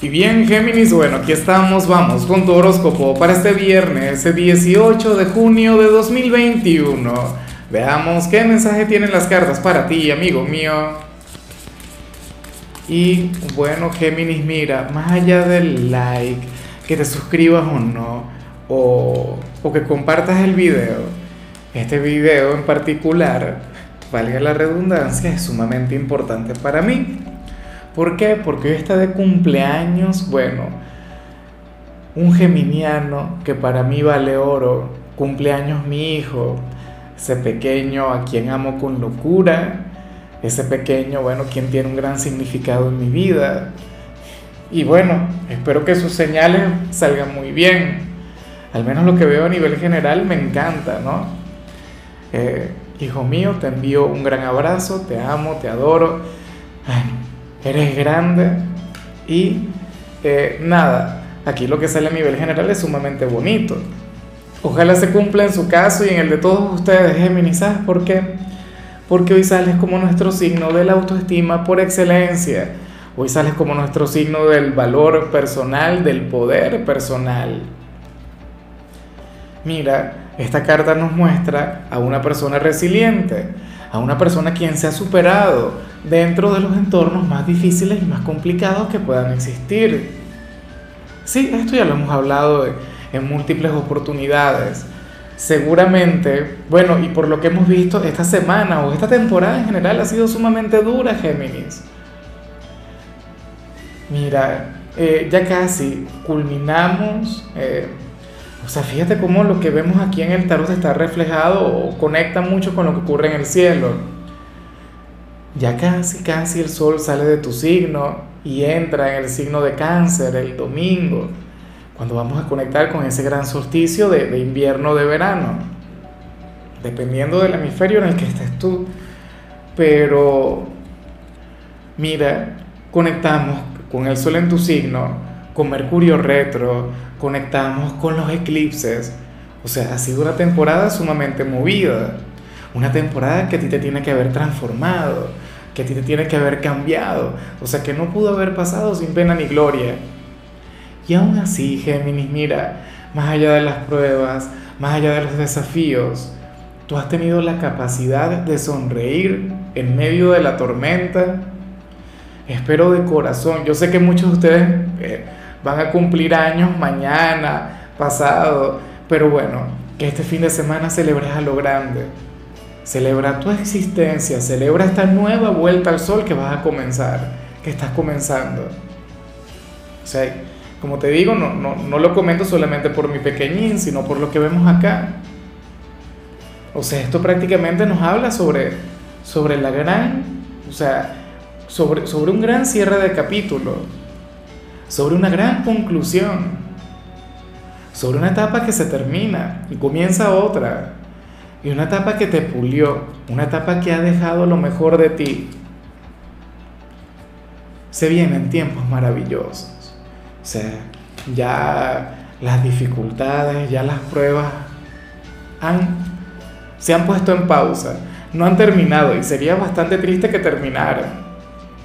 Y bien, Géminis, bueno, aquí estamos, vamos con tu horóscopo para este viernes, el 18 de junio de 2021. Veamos qué mensaje tienen las cartas para ti, amigo mío. Y bueno, Géminis, mira, más allá del like, que te suscribas o no, o, o que compartas el video, este video en particular, valga la redundancia, es sumamente importante para mí. ¿Por qué? Porque hoy está de cumpleaños, bueno, un geminiano que para mí vale oro, cumpleaños mi hijo, ese pequeño a quien amo con locura, ese pequeño, bueno, quien tiene un gran significado en mi vida. Y bueno, espero que sus señales salgan muy bien. Al menos lo que veo a nivel general me encanta, ¿no? Eh, hijo mío, te envío un gran abrazo, te amo, te adoro eres grande y eh, nada, aquí lo que sale a nivel general es sumamente bonito. Ojalá se cumpla en su caso y en el de todos ustedes, Géminis. ¿Sabes por qué? Porque hoy sales como nuestro signo de la autoestima por excelencia. Hoy sales como nuestro signo del valor personal, del poder personal. Mira, esta carta nos muestra a una persona resiliente, a una persona quien se ha superado dentro de los entornos más difíciles y más complicados que puedan existir. Sí, esto ya lo hemos hablado en múltiples oportunidades. Seguramente, bueno, y por lo que hemos visto esta semana o esta temporada en general ha sido sumamente dura, Géminis. Mira, eh, ya casi culminamos. Eh, o sea, fíjate cómo lo que vemos aquí en el tarot está reflejado o conecta mucho con lo que ocurre en el cielo. Ya casi, casi el sol sale de tu signo y entra en el signo de cáncer el domingo, cuando vamos a conectar con ese gran solsticio de, de invierno de verano, dependiendo del hemisferio en el que estés tú. Pero, mira, conectamos con el sol en tu signo, con Mercurio retro, conectamos con los eclipses. O sea, ha sido una temporada sumamente movida, una temporada que a ti te tiene que haber transformado, que a ti te tiene que haber cambiado, o sea, que no pudo haber pasado sin pena ni gloria. Y aún así, Géminis, mira, más allá de las pruebas, más allá de los desafíos, tú has tenido la capacidad de sonreír en medio de la tormenta. Espero de corazón, yo sé que muchos de ustedes... Eh, van a cumplir años mañana, pasado, pero bueno, que este fin de semana celebres a lo grande. Celebra tu existencia, celebra esta nueva vuelta al sol que vas a comenzar, que estás comenzando. O sea, como te digo, no, no, no lo comento solamente por mi pequeñín, sino por lo que vemos acá. O sea, esto prácticamente nos habla sobre, sobre la gran, o sea, sobre, sobre un gran cierre de capítulo sobre una gran conclusión, sobre una etapa que se termina y comienza otra, y una etapa que te pulió, una etapa que ha dejado lo mejor de ti. Se vienen tiempos maravillosos, o ya las dificultades, ya las pruebas se han puesto en pausa, no han terminado y sería bastante triste que terminaran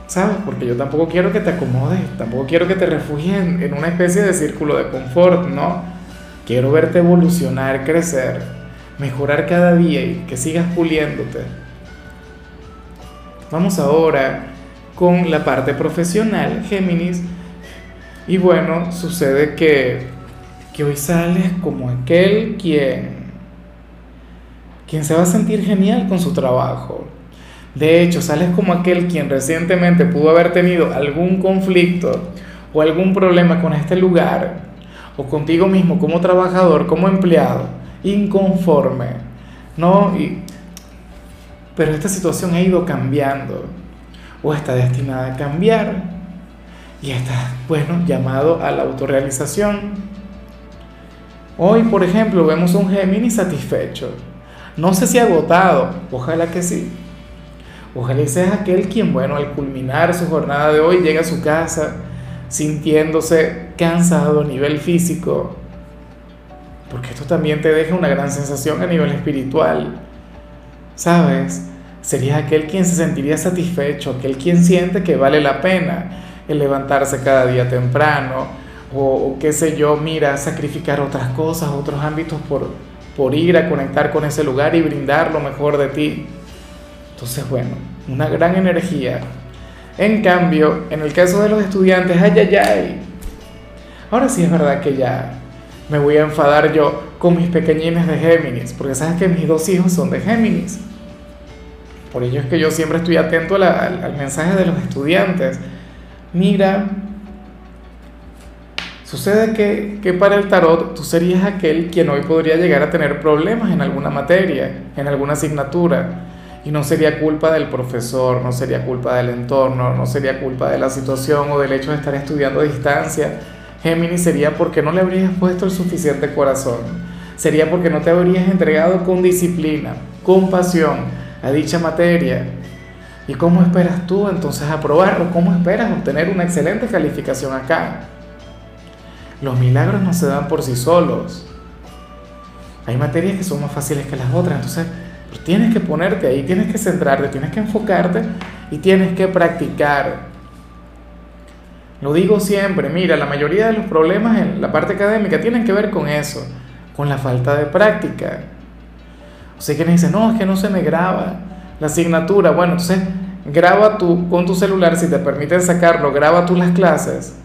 ¿sabes? Porque yo tampoco quiero que te acomodes, tampoco quiero que te refugies en, una especie de círculo de confort, ¿no? Quiero verte evolucionar, crecer, mejorar cada día y que sigas puliéndote. Vamos ahora con la parte profesional, Géminis. Y bueno, sucede que, que hoy sales como aquel quien, quien se va a sentir genial con su trabajo de hecho, sales como aquel quien recientemente pudo haber tenido algún conflicto o algún problema con este lugar o contigo mismo como trabajador, como empleado, inconforme, ¿no? Y, pero esta situación ha ido cambiando o está destinada a cambiar y está, bueno, llamado a la autorrealización. Hoy, por ejemplo, vemos un Géminis satisfecho. No sé si agotado, ojalá que sí Ojalá seas aquel quien, bueno, al culminar su jornada de hoy llega a su casa sintiéndose cansado a nivel físico, porque esto también te deja una gran sensación a nivel espiritual, ¿sabes? Serías aquel quien se sentiría satisfecho, aquel quien siente que vale la pena, el levantarse cada día temprano, o, qué sé yo, mira, sacrificar otras cosas, otros ámbitos por, por ir a conectar con ese lugar y brindar lo mejor de ti. Entonces, bueno, una gran energía. En cambio, en el caso de los estudiantes, ay, ay, ay. Ahora sí es verdad que ya me voy a enfadar yo con mis pequeñines de Géminis, porque sabes que mis dos hijos son de Géminis. Por ello es que yo siempre estoy atento al, al mensaje de los estudiantes. Mira, Sucede que, que, para el tarot tú serías aquel quien hoy podría llegar a tener problemas en alguna materia, en alguna asignatura, y no sería culpa del profesor, no sería culpa del entorno, no sería culpa de la situación o del hecho de estar estudiando a distancia. Géminis sería porque no le habrías puesto el suficiente corazón, sería porque no te habrías entregado con disciplina, con pasión a dicha materia. ¿Y cómo esperas tú entonces aprobar o cómo esperas obtener una excelente calificación acá? Los milagros no se dan por sí solos. Hay materias que son más fáciles que las otras, entonces tienes que ponerte ahí, tienes que centrarte, tienes que enfocarte y tienes que practicar. Lo digo siempre, mira, la mayoría de los problemas en la parte académica tienen que ver con eso, con la falta de práctica. O sea, que me dicen, no, es que no se me graba la asignatura. Bueno, entonces graba tú con tu celular, si te permiten sacarlo, graba tú las clases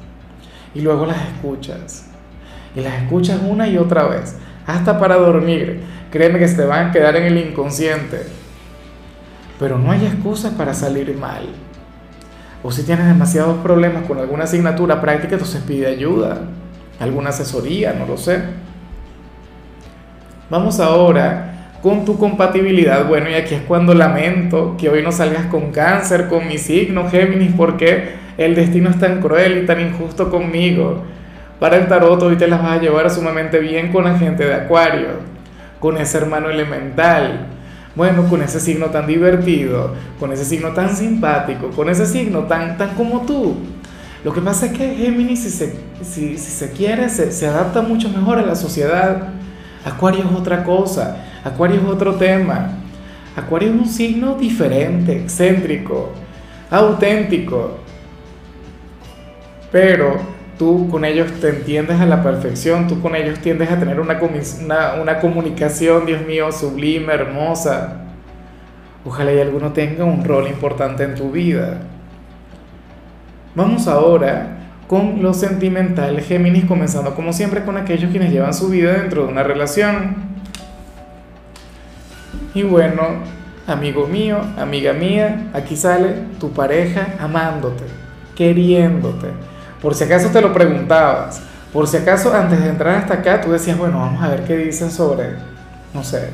y luego las escuchas. Y las escuchas una y otra vez, hasta para dormir. Créeme que se te van a quedar en el inconsciente. Pero no hay excusas para salir mal. O si tienes demasiados problemas con alguna asignatura práctica, entonces pide ayuda, alguna asesoría, no lo sé. Vamos ahora con tu compatibilidad. Bueno, y aquí es cuando lamento que hoy no salgas con cáncer, con mi signo, Géminis, porque el destino es tan cruel y tan injusto conmigo. Para el tarot hoy te las vas a llevar sumamente bien con la gente de Acuario, con ese hermano elemental, bueno, con ese signo tan divertido, con ese signo tan simpático, con ese signo tan, tan como tú. Lo que pasa es que Géminis, si se, si, se quiere, se, se adapta mucho mejor a la sociedad. Acuario es otra cosa, Acuario es otro tema. Acuario es un signo diferente, excéntrico, auténtico, pero tú con ellos te entiendes a la perfección, tú con ellos tiendes a tener una, una, comunicación, Dios mío, sublime, hermosa. Ojalá y alguno tenga un rol importante en tu vida. Vamos ahora con lo sentimental, Géminis, comenzando como siempre con aquellos quienes llevan su vida dentro de una relación. Y bueno, amigo mío, amiga mía, aquí sale tu pareja amándote, queriéndote por si acaso te lo preguntabas, por si acaso antes de entrar hasta acá tú decías, bueno, vamos a ver qué dicen sobre, no sé,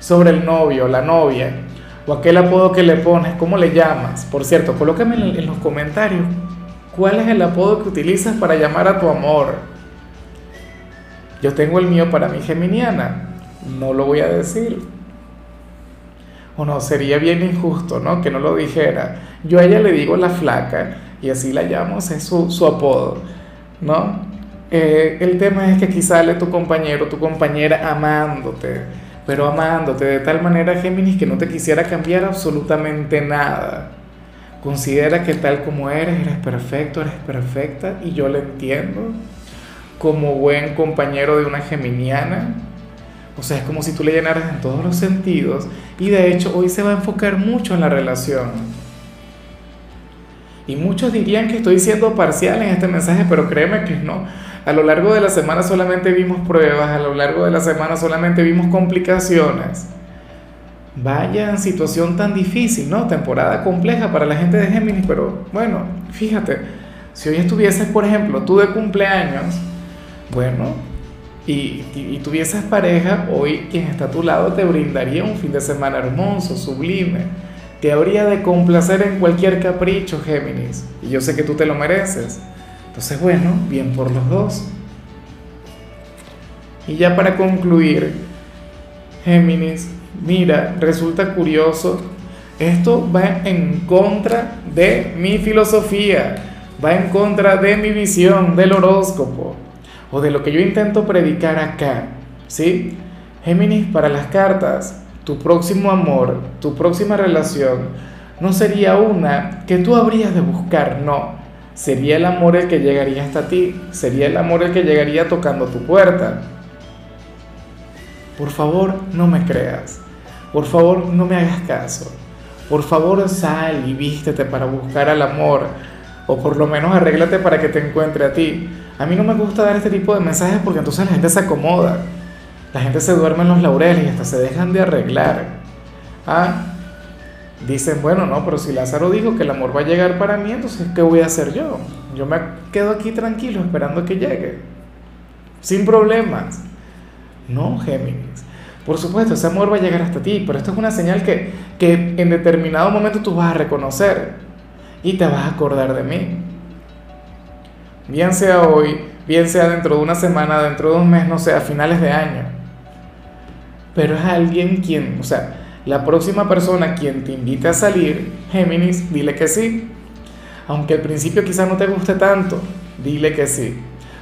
sobre el novio, la novia, o aquel apodo que le pones, ¿cómo le llamas? Por cierto, colócame en los comentarios cuál es el apodo que utilizas para llamar a tu amor. Yo tengo el mío para mi geminiana, no lo voy a decir. O no, sería bien injusto, ¿no? Que no lo dijera. Yo a ella le digo la flaca y así la llamamos, es su, su apodo, ¿no? Eh, el tema es que aquí sale tu compañero, tu compañera amándote, pero amándote de tal manera, Géminis, que no te quisiera cambiar absolutamente nada. Considera que tal como eres, eres perfecto, eres perfecta, y yo lo entiendo como buen compañero de una geminiana. O sea, es como si tú le llenaras en todos los sentidos, y de hecho hoy se va a enfocar mucho en la relación y muchos dirían que estoy siendo parcial en este mensaje, pero créeme que no. A lo largo de la semana solamente vimos pruebas, a lo largo de la semana solamente vimos complicaciones. Vaya situación tan difícil, ¿no? Temporada compleja para la gente de Géminis, pero bueno, fíjate, si hoy estuvieses, por ejemplo, tú de cumpleaños, bueno, y, y, tuvieses pareja, hoy quien está a tu lado te brindaría un fin de semana hermoso, sublime te habría de complacer en cualquier capricho, Géminis. Y yo sé que tú te lo mereces. Entonces, bueno, bien por los dos. Y ya para concluir, Géminis, mira, resulta curioso, esto va en contra de mi filosofía, va en contra de mi visión del horóscopo o de lo que yo intento predicar acá, ¿sí? Géminis, para las cartas, tu próximo amor, tu próxima relación, no sería una que tú habrías de buscar, no. sería el amor el que llegaría hasta ti, sería el amor el que llegaría tocando tu puerta. Por favor, no me creas. Por favor, no me hagas caso. Por favor, sal y vístete para buscar al amor. O por lo menos arréglate para que te encuentre a ti. A mí no me gusta dar este tipo de mensajes porque entonces la gente se acomoda. La gente se duerme en los laureles y hasta se dejan de arreglar. Ah, dicen, bueno, no, pero si Lázaro dijo que el amor va a llegar para mí, entonces ¿qué voy a hacer yo? Yo me quedo aquí tranquilo esperando que llegue. Sin problemas. No, Géminis. Por supuesto, ese amor va a llegar hasta ti, pero esto es una señal que, que en determinado momento tú vas a reconocer y te vas a acordar de mí. Bien sea hoy, bien sea dentro de una semana, dentro de un mes, no sé, a finales de año. Pero es alguien quien, o sea, la próxima persona quien te invite a salir, Géminis, dile que sí. Aunque al principio quizás no te guste tanto, dile que sí.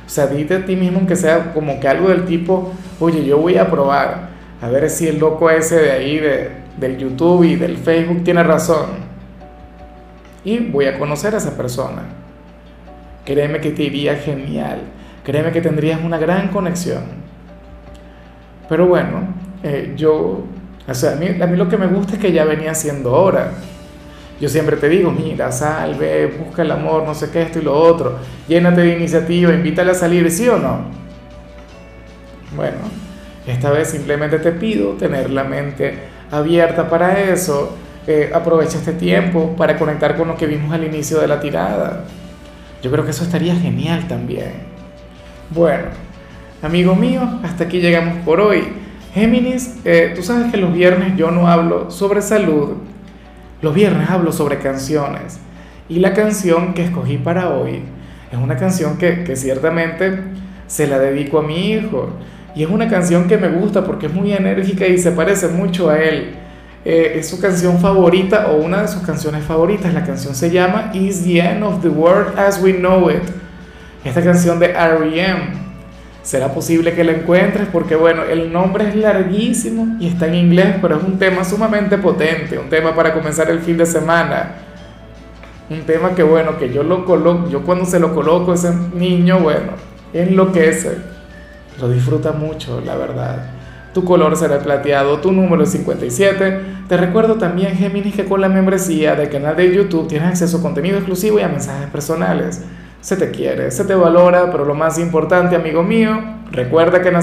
O sea, dite a ti mismo aunque sea como que algo del tipo, oye, yo voy a probar, a ver si el loco ese de ahí, de, del YouTube y del Facebook tiene razón. Y voy a conocer a esa persona. Créeme que te iría genial. Créeme que tendrías una gran conexión. Pero bueno, eh, yo, o sea, a mí, a mí lo que me gusta es que ya venía siendo hora. Yo siempre te digo, mira, salve, busca el amor, no sé qué, esto y lo otro. Llénate de iniciativa, invítale a salir, ¿sí o no? Bueno, esta vez simplemente te pido tener la mente abierta para eso. Eh, aprovecha este tiempo para conectar con lo que vimos al inicio de la tirada. Yo creo que eso estaría genial también. Bueno, amigo mío, hasta aquí llegamos por hoy. Géminis, eh, tú sabes que los viernes yo no hablo sobre salud, los viernes hablo sobre canciones. Y la canción que escogí para hoy es una canción que, que ciertamente se la dedico a mi hijo. Y es una canción que me gusta porque es muy enérgica y se parece mucho a él. Eh, es su canción favorita o una de sus canciones favoritas. La canción se llama Is the End of the World as We Know It. Esta canción de R.E.M. ¿Será posible que la encuentres? Porque bueno, el nombre es larguísimo y está en inglés, pero es un tema sumamente potente, un tema para comenzar el fin de semana. Un tema que bueno, que yo lo coloco, yo cuando se lo coloco a ese niño, bueno, enloquece. Lo disfruta mucho, la verdad. Tu color será plateado, tu número es 57. Te recuerdo también, Géminis, que con la membresía del canal de YouTube tienes acceso a contenido exclusivo y a mensajes personales. Se te quiere, se te valora, pero lo más importante, amigo mío, recuerda que